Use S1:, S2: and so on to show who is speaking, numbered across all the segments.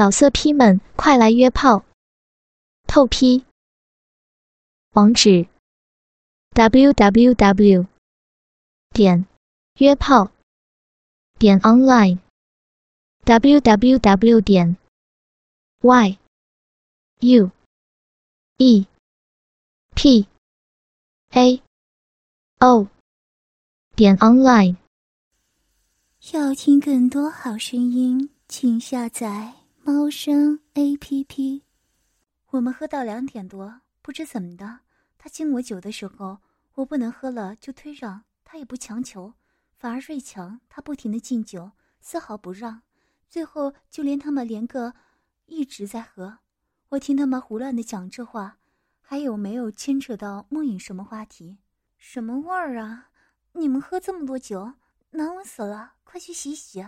S1: 老色批们，快来约炮！透批。网址：w w w 点约炮点 online w w w 点 y u e p a o 点 online。
S2: 要听更多好声音，请下载。猫声 A P P，我们喝到两点多，不知怎么的，他敬我酒的时候，我不能喝了就推让，他也不强求，反而瑞强，他不停的敬酒，丝毫不让，最后就连他们连个一直在喝，我听他们胡乱的讲这话，还有没有牵扯到梦影什么话题？什么味儿啊？你们喝这么多酒，难闻死了，快去洗洗。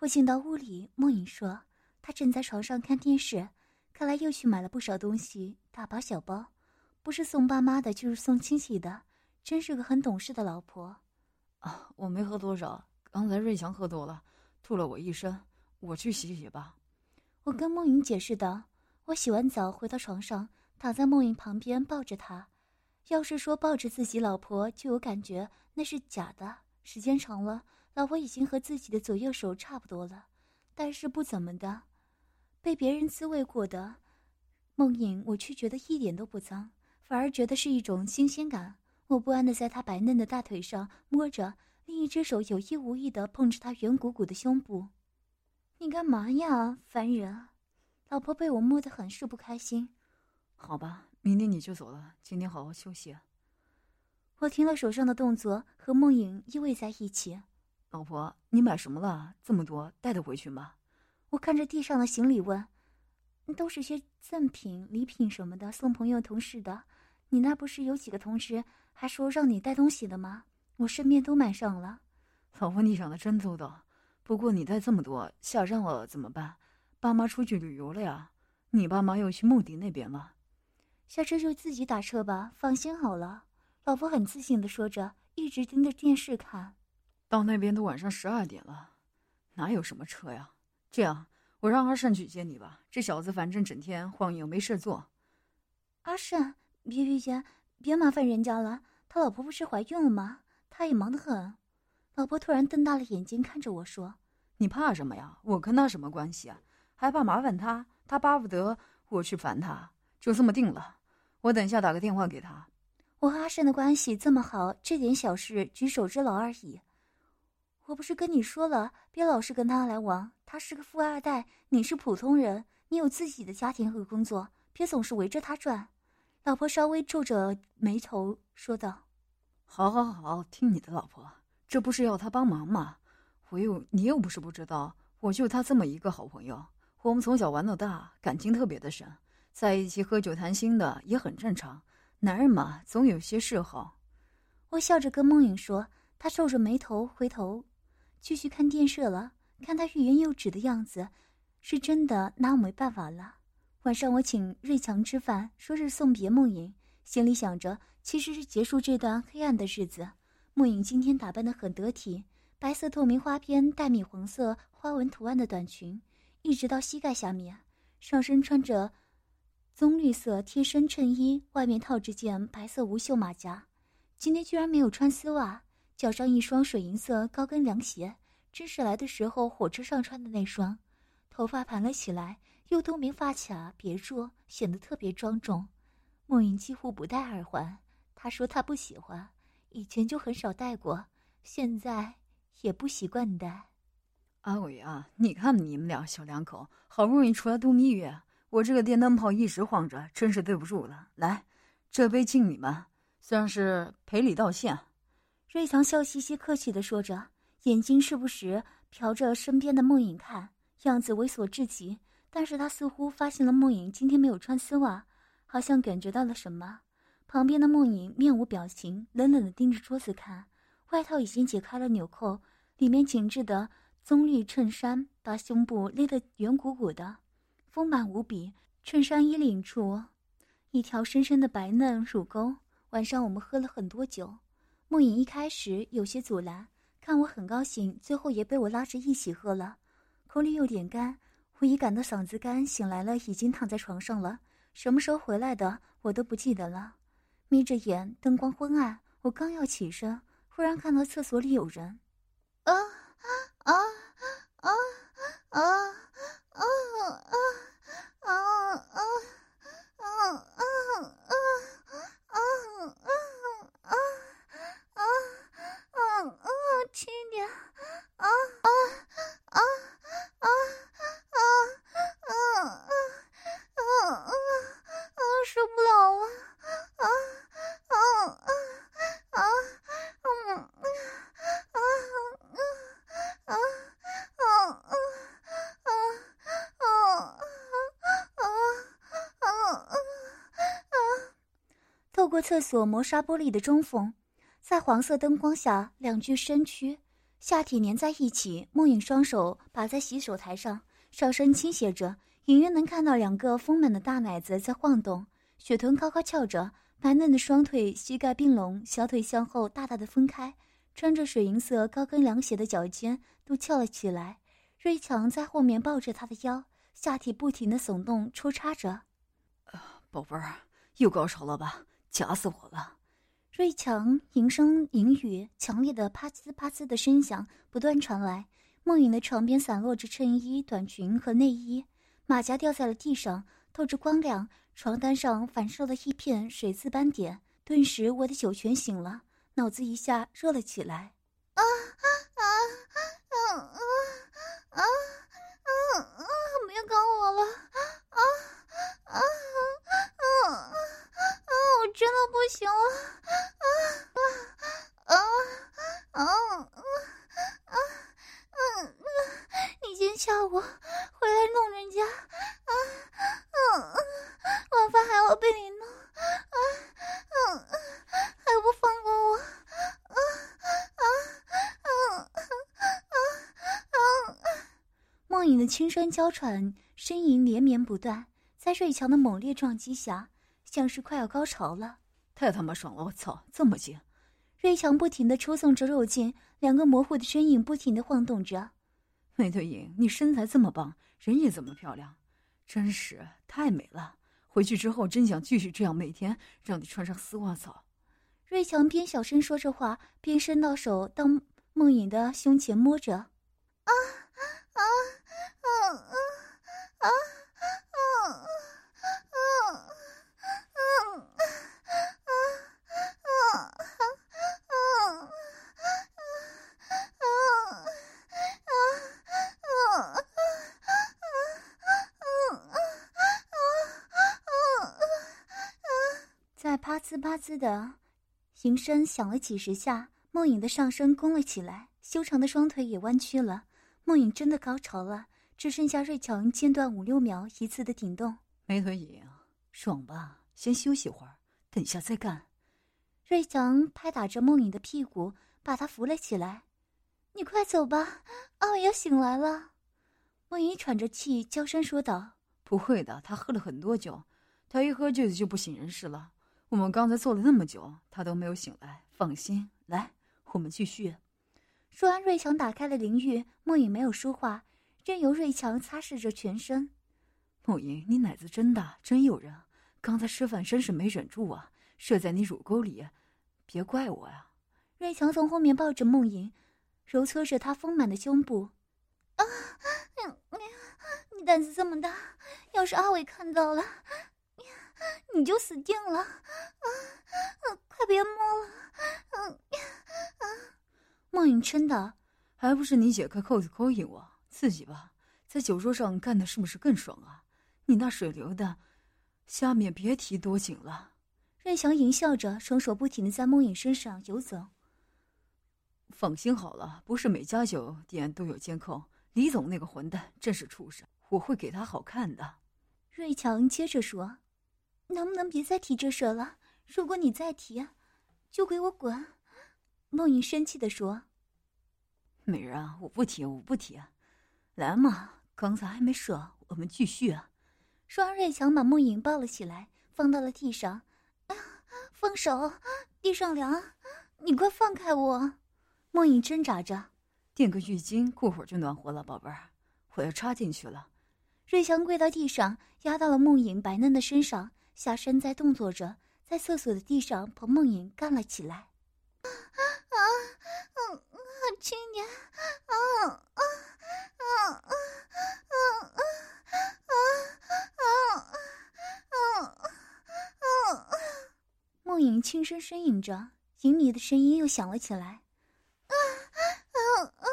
S2: 我进到屋里，梦影说。他正在床上看电视，看来又去买了不少东西，大包小包，不是送爸妈的，就是送亲戚的，真是个很懂事的老婆。
S3: 啊，我没喝多少，刚才瑞祥喝多了，吐了我一身，我去洗洗吧。
S2: 我跟梦莹解释道。我洗完澡回到床上，躺在梦莹旁边抱着她。要是说抱着自己老婆就有感觉，那是假的。时间长了，老婆已经和自己的左右手差不多了，但是不怎么的。被别人滋味过的梦影，我却觉得一点都不脏，反而觉得是一种新鲜感。我不安的在他白嫩的大腿上摸着，另一只手有意无意的碰着他圆鼓鼓的胸部。你干嘛呀，烦人！老婆被我摸得很是不开心。
S3: 好吧，明天你就走了，今天好好休息。
S2: 我停了手上的动作，和梦影依偎在一起。
S3: 老婆，你买什么了？这么多，带得回去吗？
S2: 我看着地上的行李问：“都是些赠品、礼品什么的，送朋友、同事的。你那不是有几个同事还说让你带东西的吗？我顺便都买上了。”
S3: 老婆，你想的真周到。不过你带这么多，下站了怎么办？爸妈出去旅游了呀？你爸妈又去梦迪那边了？
S2: 下车就自己打车吧，放心好了。老婆很自信的说着，一直盯着电视看。
S3: 到那边都晚上十二点了，哪有什么车呀？这样，我让阿善去接你吧。这小子反正整天晃悠，没事做。
S2: 阿善，别别别，别麻烦人家了。他老婆不是怀孕了吗？他也忙得很。老婆突然瞪大了眼睛看着我说：“
S3: 你怕什么呀？我跟他什么关系啊？还怕麻烦他？他巴不得我去烦他。就这么定了。我等下打个电话给他。
S2: 我和阿善的关系这么好，这点小事举手之劳而已。我不是跟你说了，别老是跟他来往。”他是个富二代，你是普通人，你有自己的家庭和工作，别总是围着他转。老婆稍微皱着眉头说道：“
S3: 好，好，好，听你的，老婆，这不是要他帮忙吗？我又你又不是不知道，我就他这么一个好朋友，我们从小玩到大，感情特别的深，在一起喝酒谈心的也很正常。男人嘛，总有些嗜好。”
S2: 我笑着跟梦影说，他皱着眉头回头继续看电视了。看他欲言又止的样子，是真的拿我没办法了。晚上我请瑞强吃饭，说是送别梦影，心里想着其实是结束这段黑暗的日子。梦影今天打扮得很得体，白色透明花边带米黄色花纹图案的短裙，一直到膝盖下面，上身穿着棕绿色贴身衬衣，外面套着件白色无袖马甲。今天居然没有穿丝袜，脚上一双水银色高跟凉鞋。真是来的时候火车上穿的那双，头发盘了起来，用透明发卡别住，显得特别庄重。梦云几乎不戴耳环，她说她不喜欢，以前就很少戴过，现在也不习惯戴。
S3: 阿伟啊，你看你们俩小两口，好不容易出来度蜜月，我这个电灯泡一直晃着，真是对不住了。来，这杯敬你们，算是赔礼道歉。
S2: 瑞强笑嘻嘻、客气的说着。眼睛时不时瞟着身边的梦影看，样子猥琐至极。但是他似乎发现了梦影今天没有穿丝袜，好像感觉到了什么。旁边的梦影面无表情，冷冷的盯着桌子看。外套已经解开了纽扣，里面紧致的棕绿衬衫把胸部勒得圆鼓鼓的，丰满无比。衬衫衣领处，一条深深的白嫩乳沟。晚上我们喝了很多酒，梦影一开始有些阻拦。看我很高兴，最后也被我拉着一起喝了，口里有点干，我已感到嗓子干，醒来了，已经躺在床上了。什么时候回来的，我都不记得了。眯着眼，灯光昏暗，我刚要起身，忽然看到厕所里有人。啊啊啊啊啊啊啊啊啊啊啊！厕所磨砂玻璃的中缝，在黄色灯光下，两具身躯下体粘在一起。梦影双手把在洗手台上，上身倾斜着，隐约能看到两个丰满的大奶子在晃动，雪臀高高翘着，白嫩的双腿膝盖并拢，小腿向后大大的分开，穿着水银色高跟凉鞋的脚尖都翘了起来。瑞强在后面抱着她的腰，下体不停的耸动抽插着。
S3: 宝贝儿，又高潮了吧？夹死我了！
S2: 瑞强吟声吟语，强烈的啪呲啪呲的声响不断传来。梦影的床边散落着衬衣、短裙和内衣，马甲掉在了地上，透着光亮。床单上反射了一片水渍斑点。顿时，我的酒泉醒了，脑子一下热了起来。啊啊啊啊啊啊啊！你先吓我，回来弄人家，啊啊！晚饭还要被你弄，啊啊！还不放过我，啊啊啊啊啊！梦影的轻声娇喘，呻吟连绵不断，在瑞强的猛烈撞击下。像是快要高潮了，
S3: 太他妈爽了！我操，这么近！
S2: 瑞强不停的抽送着肉劲，两个模糊的身影不停的晃动着。
S3: 美队影，你身材这么棒，人也这么漂亮，真是太美了！回去之后真想继续这样，每天让你穿上丝袜操。
S2: 瑞强边小声说着话，边伸到手到梦影的胸前摸着。啊啊啊啊啊啊呲吧呲的铃声响了几十下，梦影的上身弓了起来，修长的双腿也弯曲了。梦影真的高潮了，只剩下瑞强间断五六秒一次的顶动。
S3: 没腿影，爽吧？先休息会儿，等下再干。
S2: 瑞强拍打着梦影的屁股，把她扶了起来。你快走吧，阿伟要醒来了。梦影喘着气，娇声说道：“
S3: 不会的，他喝了很多酒，他一喝醉就不省人事了。我们刚才坐了那么久，他都没有醒来。放心，来，我们继续。”
S2: 说完，瑞强打开了淋浴。梦影没有说话，任由瑞强擦拭着全身。
S3: 梦影，你奶子真大，真诱人。刚才吃饭真是没忍住啊，射在你乳沟里，别怪我呀。
S2: 瑞强从后面抱着梦莹，揉搓着她丰满的胸部。啊，你胆子这么大，要是阿伟看到了，你你就死定了。啊啊，快别摸了。啊
S3: 啊，梦莹嗔道：“还不是你解开扣子勾引我，刺激吧？在酒桌上干的是不是更爽啊？你那水流的。”下面别提多紧了。
S2: 瑞祥淫笑着，双手不停的在梦影身上游走。
S3: 放心好了，不是每家酒店都有监控。李总那个混蛋真是畜生，我会给他好看的。
S2: 瑞强接着说：“能不能别再提这事了？如果你再提，就给我滚！”梦影生气的说：“
S3: 美人啊，我不提，我不提。来嘛，刚才还没射，我们继续啊。”
S2: 说完，瑞强把梦影抱了起来，放到了地上。放手，地上凉，你快放开我！梦影挣扎着。
S3: 垫个浴巾，过会儿就暖和了，宝贝儿。我要插进去了。
S2: 瑞强跪到地上，压到了梦影白嫩的身上，下身在动作着，在厕所的地上，彭梦影干了起来。啊啊啊！青年，啊啊啊啊啊啊啊啊啊啊啊！梦影轻声呻吟着，隐秘的声音又响了起来。啊啊啊！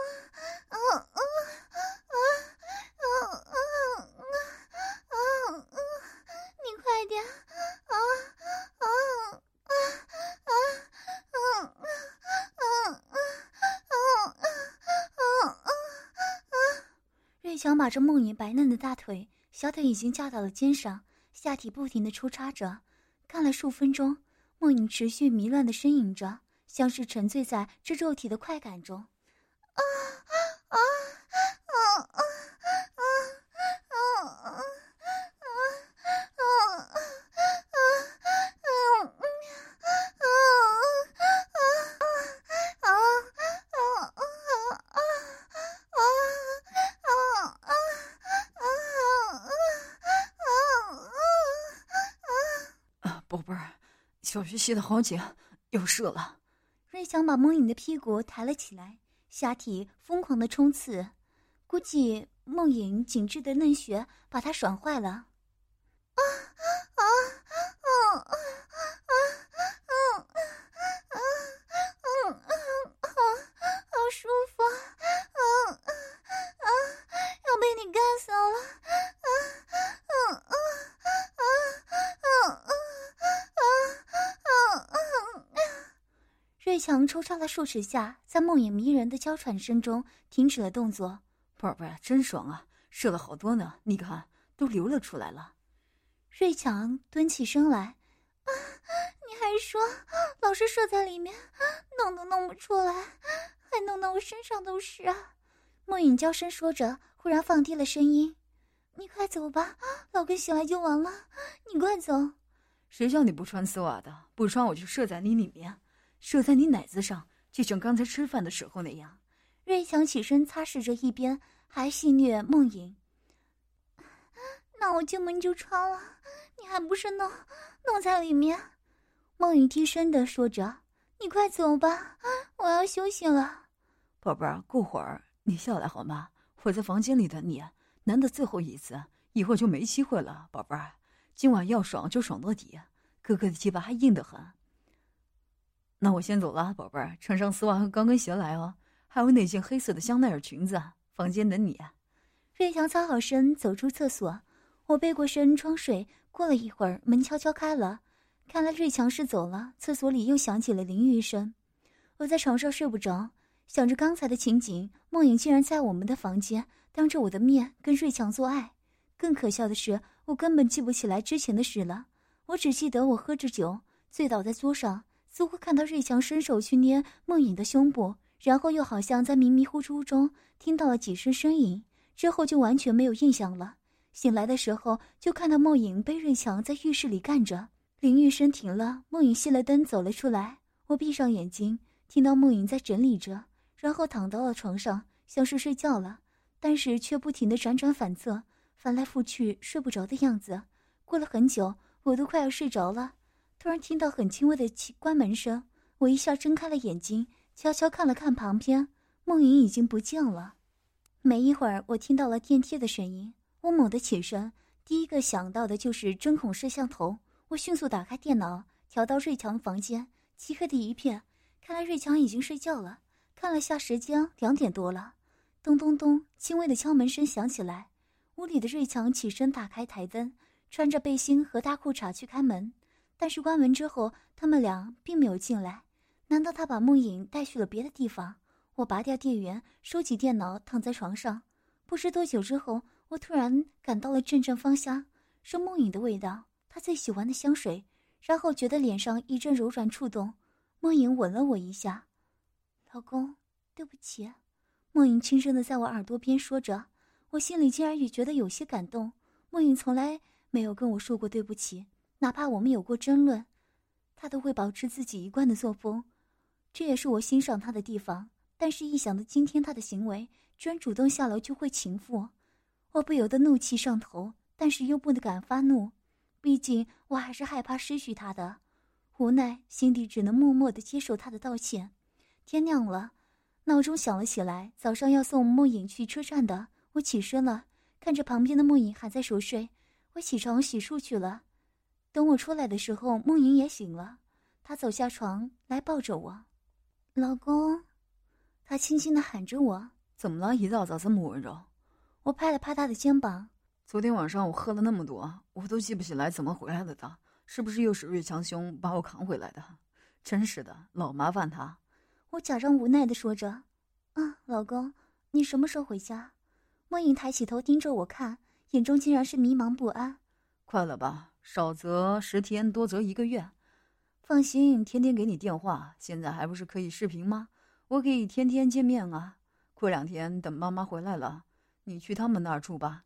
S2: 想把这梦影白嫩的大腿，小腿已经架到了肩上，下体不停的抽插着，看了数分钟，梦影持续迷乱的呻吟着，像是沉醉在这肉体的快感中。
S3: 小学系的好紧，又射了。
S2: 瑞祥把梦影的屁股抬了起来，下体疯狂的冲刺，估计梦影紧致的嫩穴把他爽坏了。啊啊啊啊！瑞强抽插了数尺下，在梦影迷人的娇喘声中停止了动作。
S3: 宝贝儿，真爽啊，射了好多呢，你看都流了出来了。
S2: 瑞强蹲起身来，啊，你还说老是射在里面，弄都弄不出来，还弄得我身上都是啊！梦影娇声说着，忽然放低了声音：“你快走吧，老公醒来就完了，你快走。”
S3: 谁叫你不穿丝袜的？不穿我就射在你里面。射在你奶子上，就像刚才吃饭的时候那样。
S2: 瑞强起身擦拭着，一边还戏谑梦影：“那我进门就穿了，你还不是弄弄在里面？”梦影低声的说着：“你快走吧，我要休息了。”
S3: 宝贝儿，过会儿你下来好吗？我在房间里等你，难得最后一次，以后就没机会了。宝贝儿，今晚要爽就爽到底，哥哥的鸡巴还硬得很。那我先走了，宝贝儿，穿上丝袜和高跟鞋来哦，还有那件黑色的香奈儿裙子，房间等你。
S2: 瑞强擦好身，走出厕所，我背过身装睡。过了一会儿，门悄悄开了，看来瑞强是走了。厕所里又响起了淋浴声，我在床上睡不着，想着刚才的情景，梦影竟然在我们的房间当着我的面跟瑞强做爱。更可笑的是，我根本记不起来之前的事了，我只记得我喝着酒，醉倒在桌上。似乎看到瑞强伸手去捏梦影的胸部，然后又好像在迷迷糊糊中听到了几声呻吟，之后就完全没有印象了。醒来的时候，就看到梦影被瑞强在浴室里干着。淋浴声停了，梦影熄了灯走了出来。我闭上眼睛，听到梦影在整理着，然后躺到了床上，像是睡觉了，但是却不停的辗转反侧，翻来覆去，睡不着的样子。过了很久，我都快要睡着了。突然听到很轻微的关门声，我一下睁开了眼睛，悄悄看了看旁边，梦莹已经不见了。没一会儿，我听到了电梯的声音，我猛地起身，第一个想到的就是针孔摄像头。我迅速打开电脑，调到瑞强房间，漆黑的一片，看来瑞强已经睡觉了。看了下时间，两点多了。咚咚咚，轻微的敲门声响起来，屋里的瑞强起身打开台灯，穿着背心和大裤衩去开门。但是关门之后，他们俩并没有进来。难道他把梦影带去了别的地方？我拔掉电源，收起电脑，躺在床上。不知多久之后，我突然感到了阵阵芳香，是梦影的味道，她最喜欢的香水。然后觉得脸上一阵柔软触动，梦影吻了我一下。老公，对不起。梦影轻声的在我耳朵边说着，我心里竟然也觉得有些感动。梦影从来没有跟我说过对不起。哪怕我们有过争论，他都会保持自己一贯的作风，这也是我欣赏他的地方。但是，一想到今天他的行为，居然主动下楼就会情妇，我不由得怒气上头，但是又不能敢发怒，毕竟我还是害怕失去他的。无奈，心底只能默默的接受他的道歉。天亮了，闹钟响了起来。早上要送梦影去车站的，我起身了，看着旁边的梦影还在熟睡，我起床洗漱去了。等我出来的时候，梦莹也醒了，她走下床来抱着我，老公，她轻轻的喊着我。
S3: 怎么了？一大早这么温柔？
S2: 我拍了拍她的肩膀。
S3: 昨天晚上我喝了那么多，我都记不起来怎么回来的。的，是不是又是瑞强兄把我扛回来的？真是的，老麻烦他。
S2: 我假装无奈的说着：“啊，老公，你什么时候回家？”梦影抬起头盯着我看，眼中竟然是迷茫不安。
S3: 快了吧？少则十天，多则一个月。
S2: 放心，
S3: 天天给你电话，现在还不是可以视频吗？我可以天天见面啊。过两天等妈妈回来了。你去他们那儿住吧，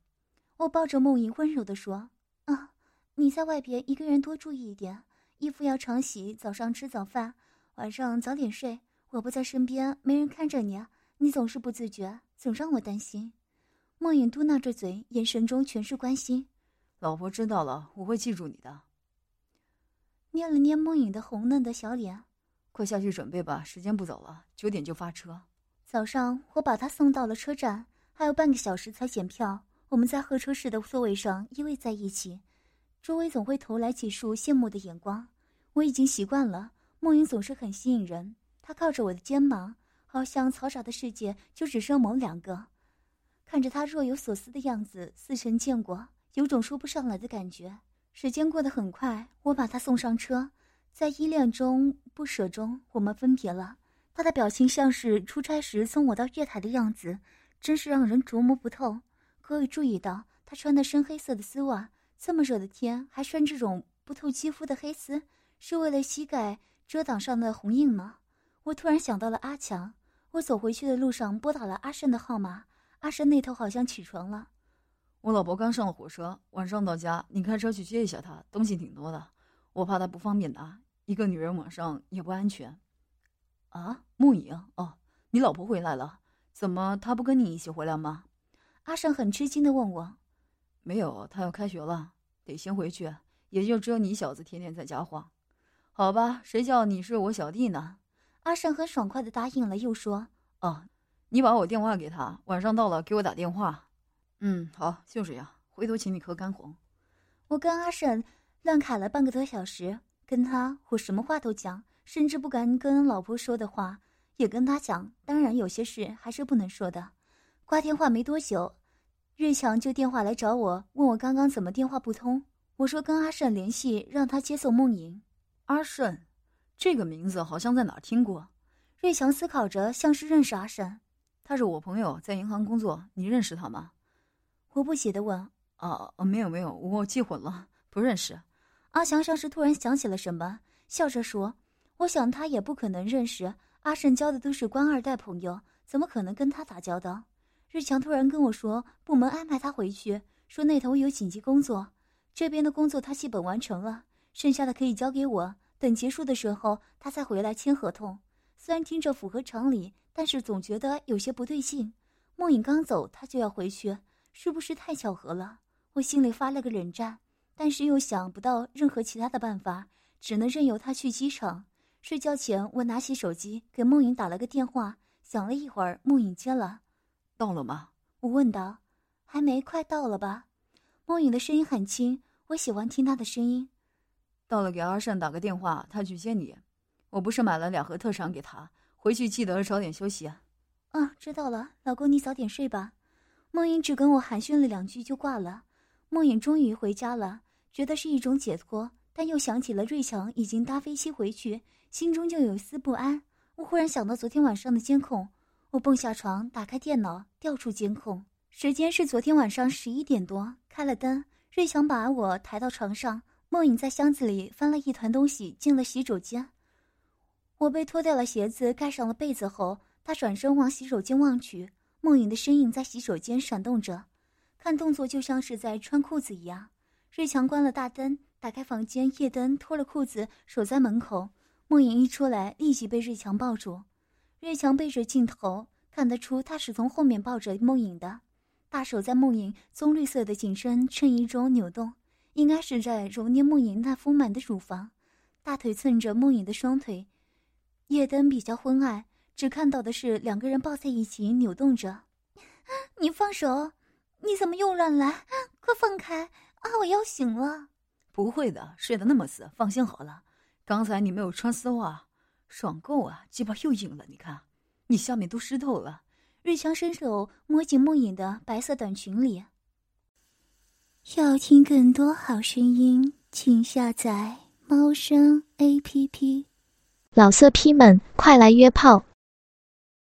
S2: 我抱着梦莹温柔的说：“啊，你在外边一个人多注意一点，衣服要常洗，早上吃早饭，晚上早点睡。我不在身边，没人看着你，你总是不自觉，总让我担心。”梦影嘟囔着嘴，眼神中全是关心。
S3: 老婆知道了，我会记住你的。
S2: 捏了捏梦影的红嫩的小脸，
S3: 快下去准备吧，时间不早了，九点就发车。
S2: 早上我把他送到了车站。还有半个小时才检票，我们在候车室的座位上依偎在一起，周围总会投来几束羡慕的眼光。我已经习惯了，梦影总是很吸引人。她靠着我的肩膀，好像嘈杂的世界就只剩我们两个。看着她若有所思的样子，似曾见过，有种说不上来的感觉。时间过得很快，我把他送上车，在依恋中不舍中，我们分别了。他的表情像是出差时送我到月台的样子。真是让人琢磨不透。可以注意到，他穿的深黑色的丝袜，这么热的天还穿这种不透肌肤的黑丝，是为了膝盖遮挡上的红印吗？我突然想到了阿强。我走回去的路上拨打了阿胜的号码，阿胜那头好像起床了。
S3: 我老婆刚上了火车，晚上到家，你开车去接一下她，东西挺多的，我怕她不方便拿，一个女人晚上也不安全。啊，木影哦，你老婆回来了。怎么，她不跟你一起回来吗？
S2: 阿胜很吃惊的问我。
S3: 没有，她要开学了，得先回去。也就只有你小子天天在家晃。好吧，谁叫你是我小弟呢？
S2: 阿胜很爽快的答应了，又说：“
S3: 哦，你把我电话给他，晚上到了给我打电话。”嗯，好，就这样。回头请你喝干红。
S2: 我跟阿婶乱侃了半个多小时，跟他我什么话都讲，甚至不敢跟老婆说的话。也跟他讲，当然有些事还是不能说的。挂电话没多久，瑞强就电话来找我，问我刚刚怎么电话不通。我说跟阿婶联系，让他接送梦莹。
S3: 阿胜，这个名字好像在哪听过。
S2: 瑞强思考着，像是认识阿婶。
S3: 他是我朋友，在银行工作，你认识他吗？
S2: 我不解的问。
S3: 哦，没有没有，我记混了，不认识。
S2: 阿强像是突然想起了什么，笑着说：“我想他也不可能认识。”阿胜交的都是官二代朋友，怎么可能跟他打交道？日强突然跟我说，部门安排他回去，说那头有紧急工作，这边的工作他基本完成了，剩下的可以交给我，等结束的时候他再回来签合同。虽然听着符合常理，但是总觉得有些不对劲。梦影刚走，他就要回去，是不是太巧合了？我心里发了个冷战，但是又想不到任何其他的办法，只能任由他去机场。睡觉前，我拿起手机给梦影打了个电话，响了一会儿，梦影接了。
S3: 到了吗？
S2: 我问道。还没，快到了吧？梦影的声音很轻，我喜欢听她的声音。
S3: 到了，给阿善打个电话，他去接你。我不是买了两盒特产给他，回去记得早点休息。
S2: 啊，知道了，老公，你早点睡吧。梦影只跟我寒暄了两句就挂了。梦影终于回家了，觉得是一种解脱。但又想起了瑞强已经搭飞机回去，心中就有一丝不安。我忽然想到昨天晚上的监控，我蹦下床，打开电脑，调出监控。时间是昨天晚上十一点多，开了灯。瑞强把我抬到床上，梦影在箱子里翻了一团东西，进了洗手间。我被脱掉了鞋子，盖上了被子后，他转身往洗手间望去，梦影的身影在洗手间闪动着，看动作就像是在穿裤子一样。瑞强关了大灯。打开房间夜灯，脱了裤子守在门口。梦影一出来，立即被瑞强抱住。瑞强背着镜头，看得出他是从后面抱着梦影的。大手在梦影棕绿色的紧身衬衣中扭动，应该是在揉捏梦影那丰满的乳房。大腿蹭着梦影的双腿，夜灯比较昏暗，只看到的是两个人抱在一起扭动着。你放手！你怎么又乱来？快放开！啊，我要醒了！
S3: 不会的，睡得那么死，放心好了。刚才你没有穿丝袜，爽够啊！鸡巴又硬了，你看，你下面都湿透了。
S2: 瑞强伸手摸进梦影的白色短裙里。要听更多好声音，请下载猫声 A P P。
S1: 老色批们，快来约炮！